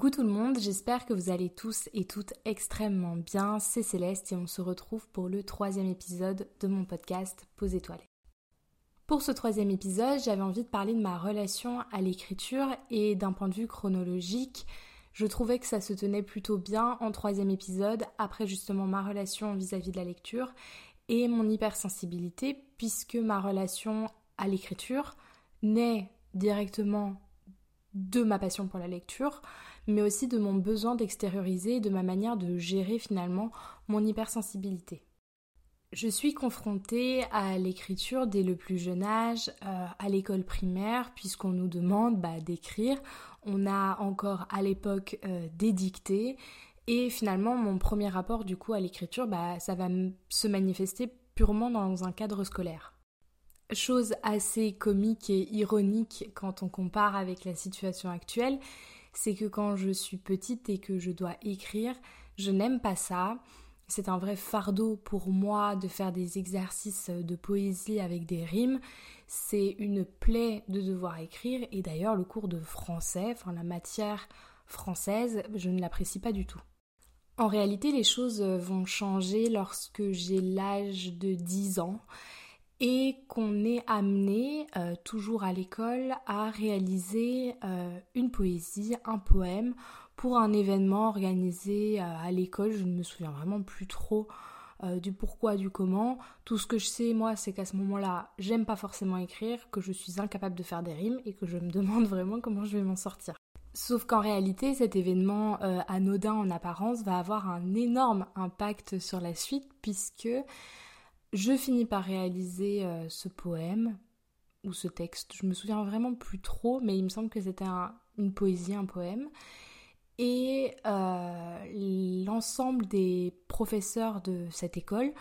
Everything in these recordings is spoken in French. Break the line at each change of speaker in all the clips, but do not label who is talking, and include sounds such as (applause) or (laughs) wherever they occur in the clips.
Coucou tout le monde, j'espère que vous allez tous et toutes extrêmement bien. C'est Céleste et on se retrouve pour le troisième épisode de mon podcast Pause étoilée. Pour ce troisième épisode, j'avais envie de parler de ma relation à l'écriture et d'un point de vue chronologique, je trouvais que ça se tenait plutôt bien en troisième épisode, après justement ma relation vis-à-vis de la lecture et mon hypersensibilité, puisque ma relation à l'écriture naît directement de ma passion pour la lecture, mais aussi de mon besoin d'extérioriser, de ma manière de gérer finalement mon hypersensibilité. Je suis confrontée à l'écriture dès le plus jeune âge, euh, à l'école primaire, puisqu'on nous demande bah, d'écrire. On a encore à l'époque euh, des dictées. Et finalement, mon premier rapport du coup à l'écriture, bah, ça va se manifester purement dans un cadre scolaire. Chose assez comique et ironique quand on compare avec la situation actuelle, c'est que quand je suis petite et que je dois écrire, je n'aime pas ça. C'est un vrai fardeau pour moi de faire des exercices de poésie avec des rimes. C'est une plaie de devoir écrire et d'ailleurs le cours de français, enfin la matière française, je ne l'apprécie pas du tout. En réalité, les choses vont changer lorsque j'ai l'âge de 10 ans et qu'on est amené, euh, toujours à l'école, à réaliser euh, une poésie, un poème pour un événement organisé euh, à l'école. Je ne me souviens vraiment plus trop du pourquoi, du comment. Tout ce que je sais, moi, c'est qu'à ce moment-là, j'aime pas forcément écrire, que je suis incapable de faire des rimes et que je me (laughs) demande vraiment comment je vais m'en sortir. Sauf qu'en réalité, cet événement anodin en apparence va avoir un énorme impact sur la suite puisque je finis par réaliser euh, ce poème ou ce texte. Je me souviens vraiment plus trop, mais il me semble que c'était une poésie, un poème. Et euh, l'ensemble des professeurs de cette école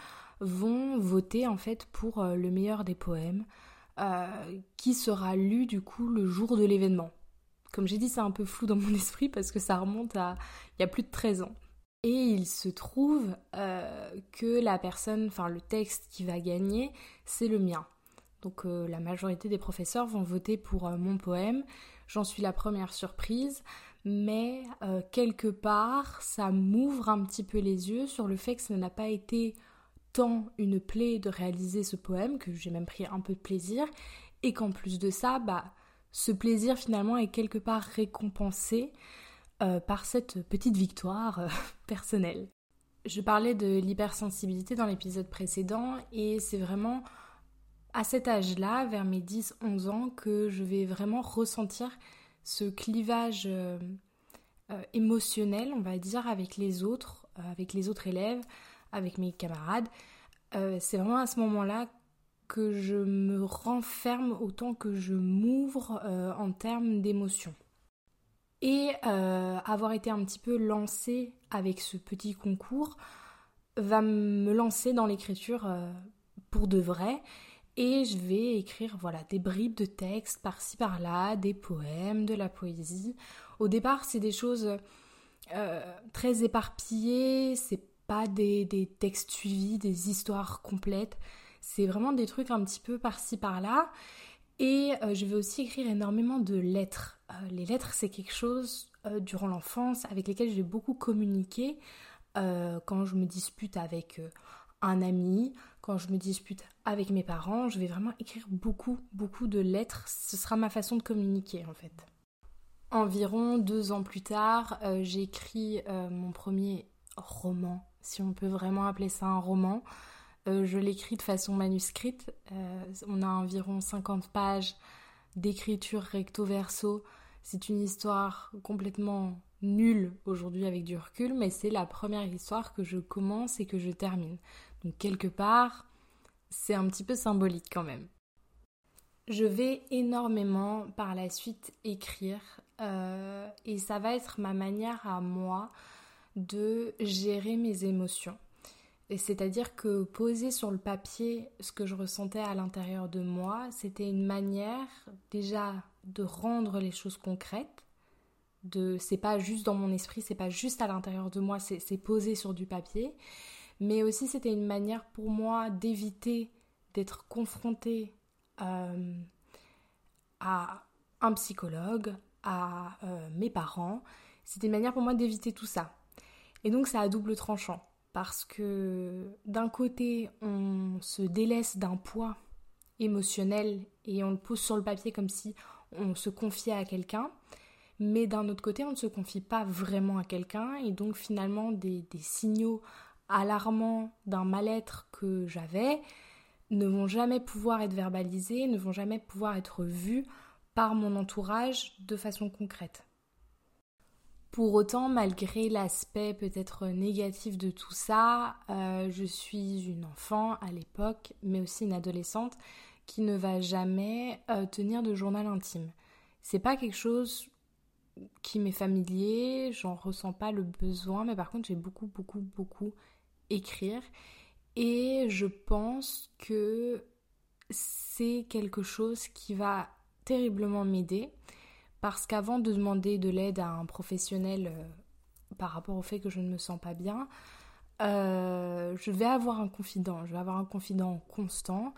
vont voter en fait pour euh, le meilleur des poèmes, qui sera lu du coup le jour de l'événement. Comme j'ai dit, c'est un peu flou dans mon (laughs) esprit parce que ça remonte à il y a plus de 13 ans. Et il se trouve euh, que la personne, enfin le texte qui va gagner, c'est le mien. Donc euh, la majorité des professeurs vont voter pour euh, mon poème. J'en suis la première surprise, mais quelque part, ça m'ouvre un petit peu les yeux sur le fait que ça n'a pas été tant une plaie de réaliser ce poème, que j'ai même pris un peu de plaisir, et qu'en plus de ça, bah, ce plaisir finalement est quelque part récompensé par cette petite victoire euh, personnelle. Je parlais de l'hypersensibilité dans l'épisode précédent et c'est vraiment à cet âge-là, vers mes 10-11 ans, que je vais vraiment ressentir ce clivage euh, émotionnel, on va dire, avec les autres, avec les autres élèves, avec mes camarades. c'est vraiment à ce moment-là que je me renferme autant que je m'ouvre en termes d'émotions. Et euh, avoir été un petit peu lancée avec ce petit concours va me lancer dans l'écriture euh, pour de vrai. Et je vais écrire voilà des bribes de textes par-ci par-là, des poèmes, de la poésie. Au départ, c'est des choses euh, très éparpillées, c'est pas des, des, textes suivis, des histoires complètes. C'est vraiment des trucs un petit peu par-ci par-là. Et je vais aussi écrire énormément de lettres euh, les lettres, c'est quelque chose euh, durant l'enfance avec lesquelles j'ai beaucoup communiqué euh, quand je me dispute avec un ami, quand je me dispute avec mes parents. Je vais vraiment écrire beaucoup, beaucoup de lettres. Ce sera ma façon de communiquer en fait. Environ deux ans plus tard, j'écris mon premier roman, si on peut vraiment appeler ça un roman. Je l'écris de façon manuscrite. on a environ 50 pages d'écriture recto-verso c'est une histoire complètement nulle aujourd'hui avec du recul, mais c'est la première histoire que je commence et que je termine. Donc quelque part, c'est un petit peu symbolique quand même. Je vais énormément par la suite écrire euh, et ça va être ma manière à moi de gérer mes émotions. C'est-à-dire que poser sur le papier ce que je ressentais à l'intérieur de moi, c'était une manière déjà de rendre les choses concrètes. De, c'est pas juste dans mon esprit, c'est pas juste à l'intérieur de moi, c'est, posé sur du papier. Mais aussi, c'était une manière pour moi d'éviter d'être confrontée euh, à un psychologue, à euh, mes parents. C'était une manière pour moi d'éviter tout ça. Et donc ça a double tranchant parce que d'un côté, on se délaisse d'un poids émotionnel et on le pose sur le papier comme si on se confiait à quelqu'un. Mais d'un autre côté, on ne se confie pas vraiment à quelqu'un et donc finalement des, des signaux alarmants d'un mal-être que j'avais ne vont jamais pouvoir être verbalisés, ne vont jamais pouvoir être vus par mon entourage de façon concrète. Pour autant, malgré l'aspect peut-être négatif de tout ça, euh, je suis une enfant à l'époque, mais aussi une adolescente qui ne va jamais euh, tenir de journal intime. C'est pas quelque chose qui m'est familier, j'en ressens pas le besoin, mais par contre j'ai beaucoup, beaucoup, beaucoup écrire. Et je pense que c'est quelque chose qui va terriblement m'aider parce qu'avant de demander de l'aide à un professionnel euh, par rapport au fait que je ne me sens pas bien, euh, je vais avoir un confident, je vais avoir un confident constant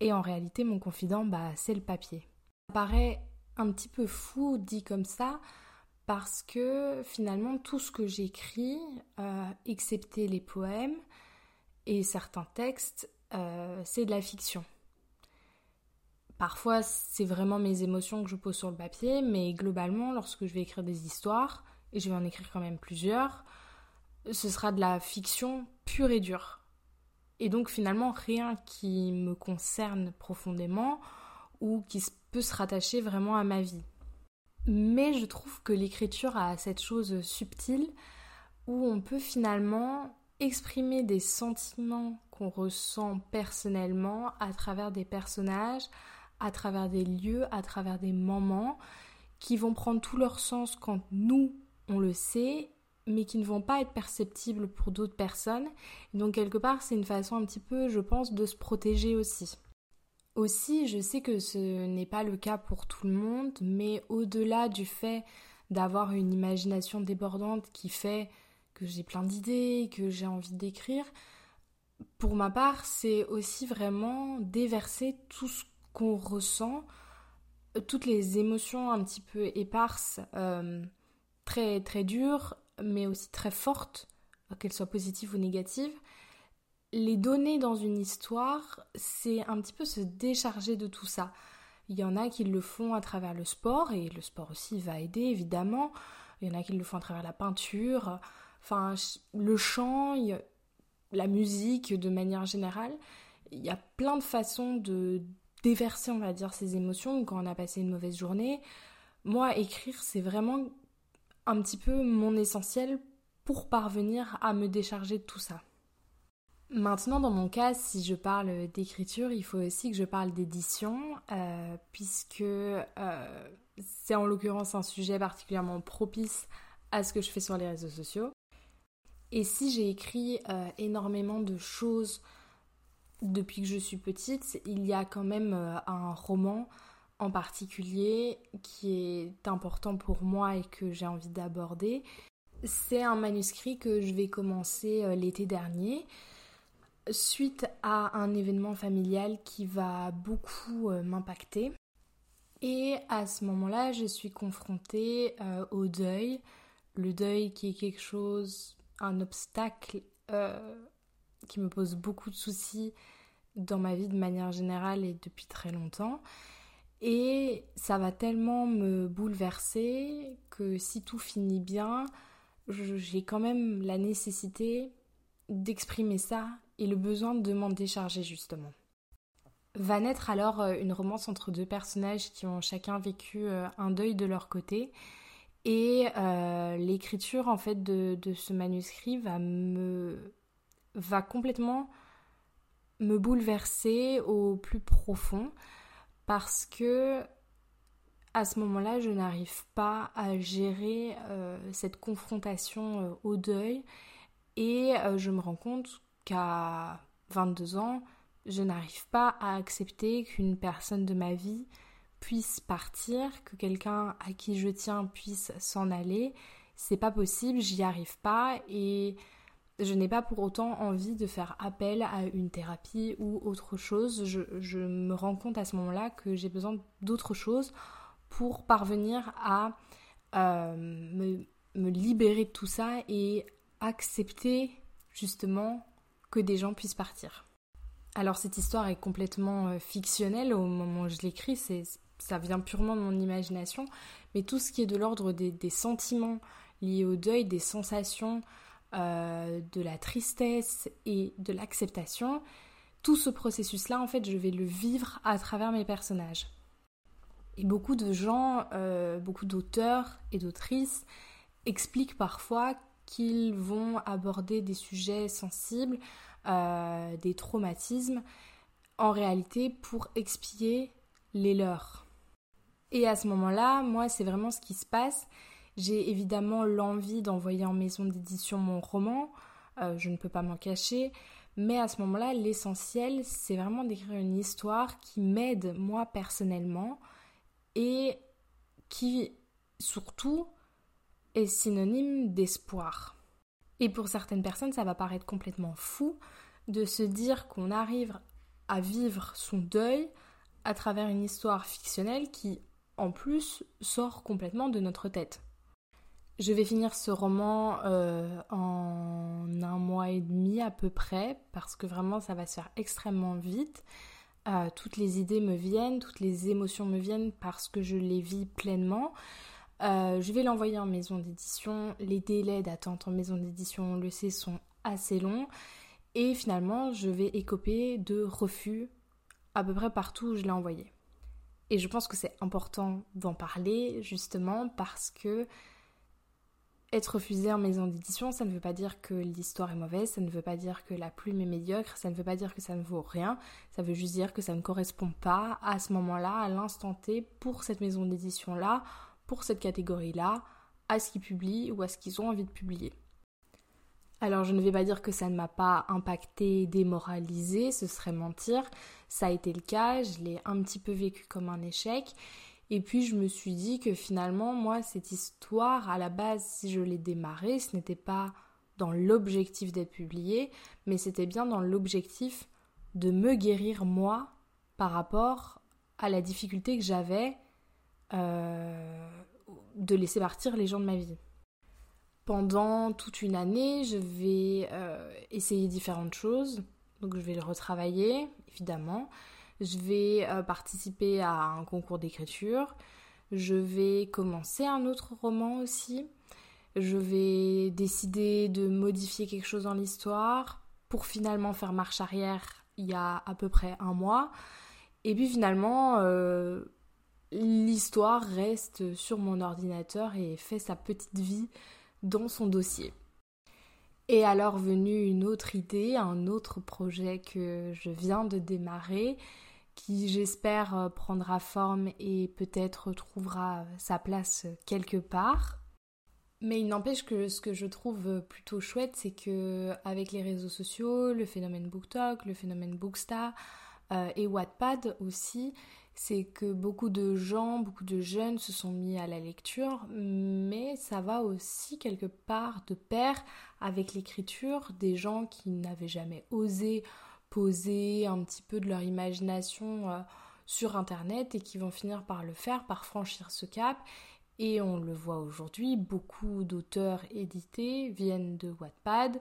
et en réalité mon confident bah, c'est le papier. Ça paraît un petit peu fou dit comme ça parce que finalement tout ce que j'écris, euh, excepté les poèmes et certains textes, c'est de la fiction. Parfois, c'est vraiment mes émotions que je pose sur le papier, mais globalement, lorsque je vais écrire des histoires, et je vais en écrire quand même plusieurs, ce sera de la fiction pure et dure. Et donc finalement, rien qui me concerne profondément ou qui peut se rattacher vraiment à ma vie. Mais je trouve que l'écriture a cette chose subtile où on peut finalement exprimer des sentiments qu'on ressent personnellement à travers des personnages, à travers des lieux, à travers des moments qui vont prendre tout leur sens quand nous, on le sait, mais qui ne vont pas être perceptibles pour d'autres personnes. Donc quelque part, c'est une façon un petit peu, je pense, de se protéger aussi. Aussi, je sais que ce n'est pas le cas pour tout le monde, mais au-delà du fait d'avoir une imagination débordante qui fait que j'ai plein d'idées, que j'ai envie d'écrire, pour ma part, c'est aussi vraiment déverser tout ce qu'on ressent, euh, toutes les émotions un petit peu éparses, euh, très très dures, mais aussi très fortes, qu'elles soient positives ou négatives, les donner dans une histoire, c'est un petit peu se décharger de tout ça. Il y en a qui le font à travers le sport, et le sport aussi va aider évidemment. Il y en a qui le font à travers la peinture, enfin le chant, la musique de manière générale. Il y a plein de façons de déverser, on va dire, ses émotions quand on a passé une mauvaise journée. Moi, écrire, c'est vraiment un petit peu mon essentiel pour parvenir à me décharger de tout ça. Maintenant, dans mon cas, si je parle d'écriture, il faut aussi que je parle d'édition, euh, puisque euh, c'est en l'occurrence un sujet particulièrement propice à ce que je fais sur les réseaux sociaux. Et si j'ai écrit euh, énormément de choses depuis que je suis petite, il y a quand même euh, un roman en particulier qui est important pour moi et que j'ai envie d'aborder. C'est un manuscrit que je vais commencer euh, l'été dernier suite à un événement familial qui va beaucoup euh, m'impacter. Et à ce moment-là, je suis confrontée au deuil. Le deuil qui est quelque chose, un obstacle qui me pose beaucoup de soucis dans ma vie de manière générale et depuis très longtemps. Et ça va tellement me bouleverser que si tout finit bien, j'ai quand même la nécessité d'exprimer ça et le besoin de m'en décharger justement. Va naître alors euh, une romance entre deux personnages qui ont chacun vécu euh, un deuil de leur côté. Et euh, l'écriture en fait de, de, ce manuscrit va me va complètement me bouleverser au plus profond parce que à ce moment-là, je n'arrive pas à gérer euh, cette confrontation euh, au deuil et euh, je me rends compte qu'à 22 ans, je n'arrive pas à accepter qu'une personne de ma vie puisse partir, que quelqu'un à qui je tiens puisse s'en aller. C'est pas possible, j'y arrive pas et je n'ai pas pour autant envie de faire appel à une thérapie ou autre chose. Je, me rends compte à ce moment-là que j'ai besoin d'autre chose pour parvenir à euh, me libérer de tout ça et accepter justement que des gens puissent partir. Alors cette histoire est complètement euh, fictionnelle au moment où je l'écris, ça vient purement de mon imagination, mais tout ce qui est de l'ordre des, sentiments liés au deuil, des sensations, euh, de la tristesse et de l'acceptation, tout ce processus-là, en fait, je vais le vivre à travers mes personnages. Et beaucoup de gens, euh, beaucoup d'auteurs et d'autrices expliquent parfois qu'ils vont aborder des sujets sensibles, euh, des traumatismes, en réalité pour expier les leurs. Et à ce moment-là, moi, c'est vraiment ce qui se passe. J'ai évidemment l'envie d'envoyer en maison d'édition mon roman, euh, je ne peux pas m'en cacher, mais à ce moment-là, l'essentiel, c'est vraiment d'écrire une histoire qui m'aide moi personnellement et qui surtout est synonyme d'espoir. Et pour certaines personnes, ça va paraître complètement fou de se dire qu'on arrive à vivre son deuil à travers une histoire fictionnelle qui, en plus, sort complètement de notre tête. Je vais finir ce roman euh, en un mois et demi à peu près, parce que vraiment ça va se faire extrêmement vite. Euh, toutes les idées me viennent, toutes les émotions me viennent parce que je les vis pleinement. Euh, je vais l'envoyer en maison d'édition. Les délais d'attente en maison d'édition, on le sait, sont assez longs. Et finalement, je vais écoper de refus à peu près partout où je l'ai envoyé. Et je pense que c'est important d'en parler justement parce que être refusé en maison d'édition, ça ne veut pas dire que l'histoire est mauvaise, ça ne veut pas dire que la plume est médiocre, ça ne veut pas dire que ça ne vaut rien, ça veut juste dire que ça ne correspond pas à ce moment-là, à l'instant T, pour cette maison d'édition-là, pour cette catégorie-là, à ce qu'ils publient ou à ce qu'ils ont envie de publier. Alors je ne vais pas dire que ça ne m'a pas impacté, démoralisé, ce serait mentir, ça a été le cas, je l'ai un petit peu vécu comme un échec, et puis je me suis dit que finalement, moi, cette histoire, à la base, si je l'ai démarrée, ce n'était pas dans l'objectif d'être publié, mais c'était bien dans l'objectif de me guérir moi par rapport à la difficulté que j'avais euh, de laisser partir les gens de ma vie. Pendant toute une année, je vais euh, essayer différentes choses. Donc je vais le retravailler, évidemment. Je vais euh, participer à un concours d'écriture. Je vais commencer un autre roman aussi. Je vais décider de modifier quelque chose dans l'histoire pour finalement faire marche arrière il y a à peu près un mois. Et puis finalement, euh, l'histoire reste sur mon ordinateur et fait sa petite vie dans son dossier. Et alors venue une autre idée, un autre projet que je viens de démarrer qui j'espère euh, prendra forme et peut-être trouvera sa place quelque part. Mais il n'empêche que ce que je trouve plutôt chouette, c'est que avec les réseaux sociaux, le phénomène BookTok, le phénomène Booksta euh, et Wattpad aussi, c'est que beaucoup de gens, beaucoup de jeunes se sont mis à la lecture, mais ça va aussi quelque part de pair avec l'écriture des gens qui n'avaient jamais osé poser un petit peu de leur imagination euh, sur Internet et qui vont finir par le faire, par franchir ce cap. Et on le voit aujourd'hui, beaucoup d'auteurs édités viennent de Wattpad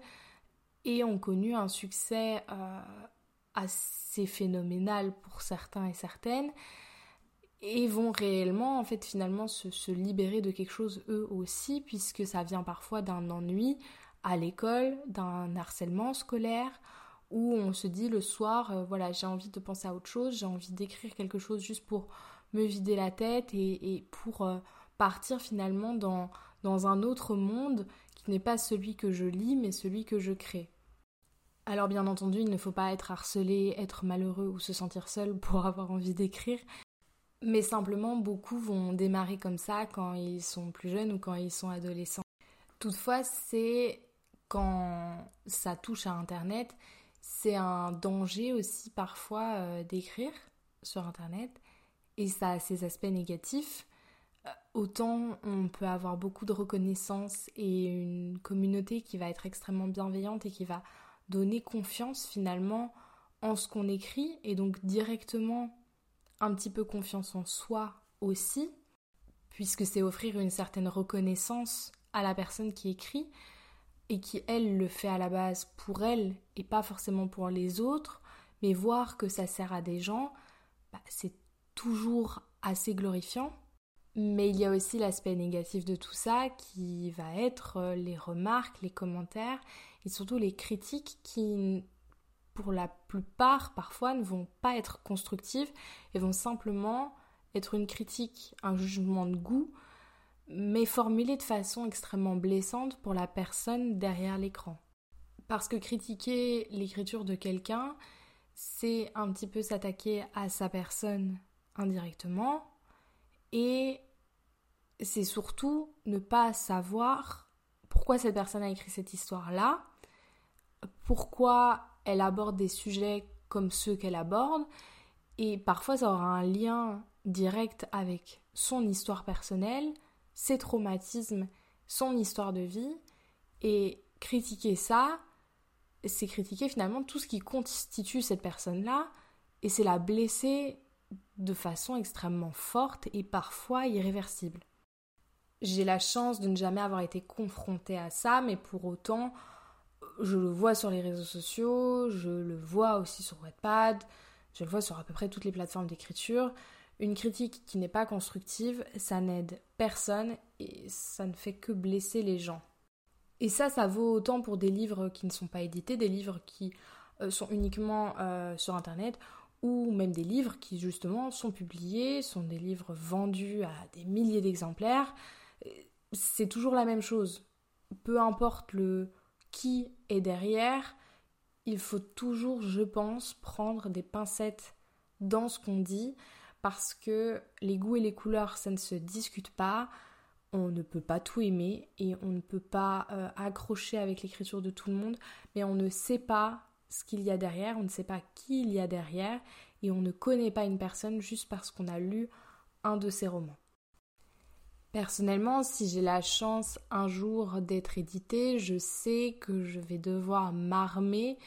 et ont connu un succès euh, assez phénoménal pour certains et certaines et vont réellement en fait finalement se, se, libérer de quelque chose eux aussi puisque ça vient parfois d'un ennui à l'école, d'un harcèlement scolaire où on se dit le soir, euh, voilà, j'ai envie de penser à autre chose, j'ai envie d'écrire quelque chose juste pour me vider la tête et, pour euh, partir finalement dans, dans un autre monde qui n'est pas celui que je lis, mais celui que je crée. Alors bien entendu, il ne faut pas être harcelé, être malheureux ou se sentir seul (laughs) pour avoir envie d'écrire, mais simplement beaucoup vont démarrer comme ça quand ils sont plus jeunes ou quand ils sont adolescents. Toutefois, c'est quand ça touche à Internet c'est un danger aussi parfois euh, d'écrire sur Internet et ça a ses aspects négatifs. Euh, autant on peut avoir beaucoup de reconnaissance et une communauté qui va être extrêmement bienveillante et qui va donner confiance finalement en ce qu'on écrit et donc directement un petit peu confiance en soi aussi, puisque c'est offrir une certaine reconnaissance à la personne qui écrit et qui, elle, le fait à la base pour elle et pas forcément pour les autres, mais voir que ça sert à des gens, bah, c'est toujours assez glorifiant. Mais il y a aussi l'aspect négatif de tout ça qui va être euh, les remarques, les commentaires et surtout les critiques qui, pour la plupart, parfois ne vont pas être constructives et vont simplement être une critique, un jugement de goût, mais formulé de façon extrêmement blessante pour la personne derrière l'écran. Parce que critiquer l'écriture de quelqu'un, c'est un petit peu s'attaquer à sa personne indirectement et c'est surtout ne pas savoir pourquoi cette personne a écrit cette histoire-là, pourquoi elle aborde des sujets comme ceux qu'elle aborde, et parfois ça aura un lien direct avec son histoire personnelle, ses traumatismes, son histoire de vie, et critiquer ça, c'est critiquer finalement tout ce qui constitue cette personne-là, et c'est la blesser de façon extrêmement forte et parfois irréversible. J'ai la chance de ne jamais avoir été confrontée à ça, mais pour autant, je le vois sur les réseaux sociaux, je le vois aussi sur Wattpad, je le vois sur à peu près toutes les plateformes d'écriture. Une critique qui n'est pas constructive, ça n'aide personne et ça ne fait que blesser les gens. Et ça, ça vaut autant pour des livres qui ne sont pas édités, des livres qui euh, sont uniquement euh, sur Internet, ou même des livres qui justement sont publiés, sont des livres vendus à des milliers d'exemplaires. C'est toujours la même chose. Peu importe le qui est derrière, il faut toujours, je pense, prendre des pincettes dans ce qu'on dit parce que les goûts et les couleurs, ça ne se discute pas. On ne peut pas tout aimer et on ne peut pas euh, accrocher avec l'écriture de tout le monde, mais on ne sait pas ce qu'il y a derrière, on ne sait pas qui il y a derrière et on ne connaît pas une personne juste parce qu'on a lu un de ses romans. Personnellement, si j'ai la chance un jour d'être édité, je sais que je vais devoir m'armer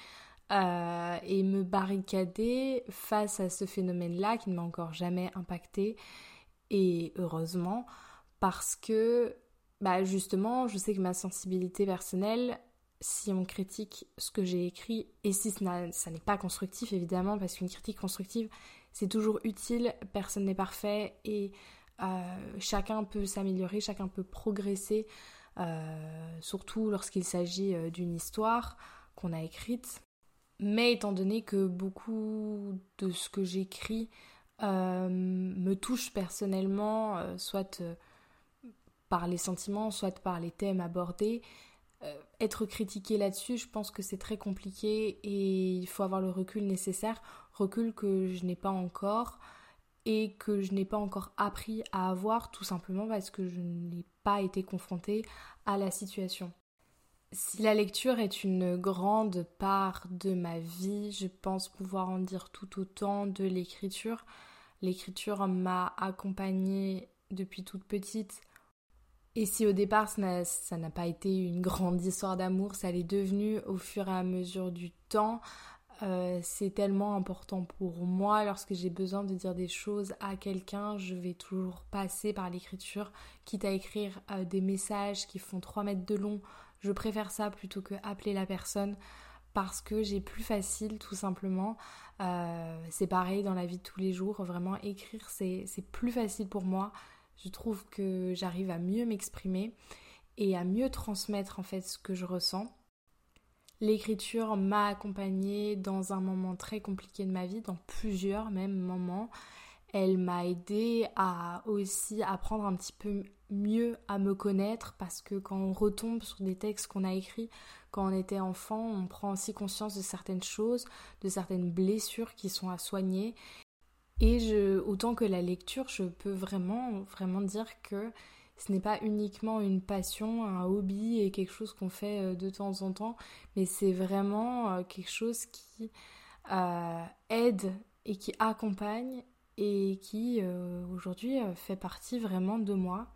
euh, et me barricader face à ce phénomène-là qui ne m'a encore jamais impacté. Et heureusement, parce que bah justement, je sais que ma sensibilité personnelle, si on critique ce que j'ai écrit, et si ça n'est pas constructif évidemment, parce qu'une critique constructive, c'est toujours utile, personne n'est parfait, et euh, chacun peut s'améliorer, chacun peut progresser, euh, surtout lorsqu'il s'agit d'une histoire qu'on a écrite. Mais étant donné que beaucoup de ce que j'écris me touche personnellement, soit par les sentiments, soit par les thèmes abordés, être critiqué là-dessus, je pense que c'est très compliqué et il faut avoir le recul nécessaire, recul que je n'ai pas encore et que je n'ai pas encore appris à avoir tout simplement parce que je n'ai pas été confrontée à la situation. Si la lecture est une grande part de ma vie, je pense pouvoir en dire tout autant de l'écriture. L'écriture m'a accompagnée depuis toute petite. Et si au départ ça n'a pas été une grande histoire d'amour, ça l'est devenu au fur et à mesure du temps euh, c'est tellement important pour moi lorsque j'ai besoin de dire des choses à quelqu'un, je vais toujours passer par l'écriture, quitte à écrire euh, des messages qui font 3 mètres de long. Je préfère ça plutôt que appeler la personne parce que j'ai plus facile tout simplement. Euh, c'est pareil dans la vie de tous les jours, vraiment écrire c'est plus facile pour moi. Je trouve que j'arrive à mieux m'exprimer et à mieux transmettre en fait ce que je ressens. L'écriture m'a accompagnée dans un moment très compliqué de ma vie, dans plusieurs même moments. Elle m'a aidé à aussi apprendre un petit peu mieux à me connaître parce que quand on retombe sur des textes qu'on a écrits quand on était enfant, on prend aussi conscience de certaines choses, de certaines blessures qui sont à soigner. Et je, autant que la lecture, je peux vraiment, vraiment dire que ce n'est pas uniquement une passion, un hobby et quelque chose qu'on fait euh, de temps en temps, mais c'est vraiment euh, quelque chose qui euh, aide et qui accompagne et qui aujourd'hui fait partie vraiment de moi.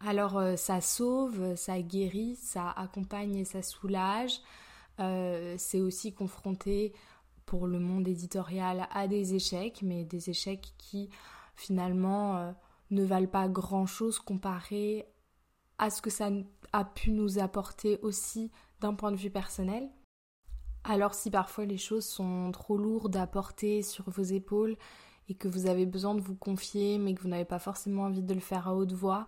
Alors ça sauve, ça guérit, ça accompagne et ça soulage. c'est aussi confronté pour le monde éditorial à des échecs, mais des échecs qui finalement ne valent pas grand-chose comparé à ce que ça a pu nous apporter aussi d'un point de vue personnel. Alors si parfois les choses sont trop lourdes à porter sur vos épaules et que vous avez besoin de vous confier mais que vous n'avez pas forcément envie de le faire à haute voix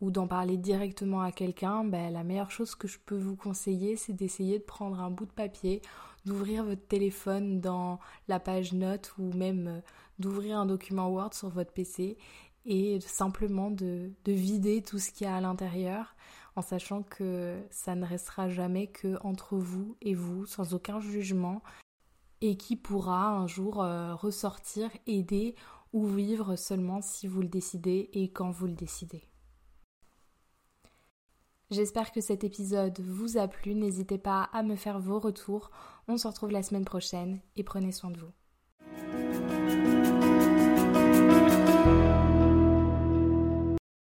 ou d'en parler directement à quelqu'un, ben, la meilleure chose que je peux vous conseiller c'est d'essayer de prendre un bout de papier, d'ouvrir votre téléphone dans la page notes ou même euh, d'ouvrir un document Word sur votre PC et simplement de, de vider tout ce qu'il y a à l'intérieur en sachant que ça ne restera jamais que entre vous et vous, sans aucun jugement, et qui pourra un jour euh, ressortir, aider ou vivre seulement si vous le décidez et quand vous le décidez. J'espère que cet épisode vous a plu, n'hésitez pas à me faire vos retours, on se retrouve la semaine prochaine et prenez soin de vous.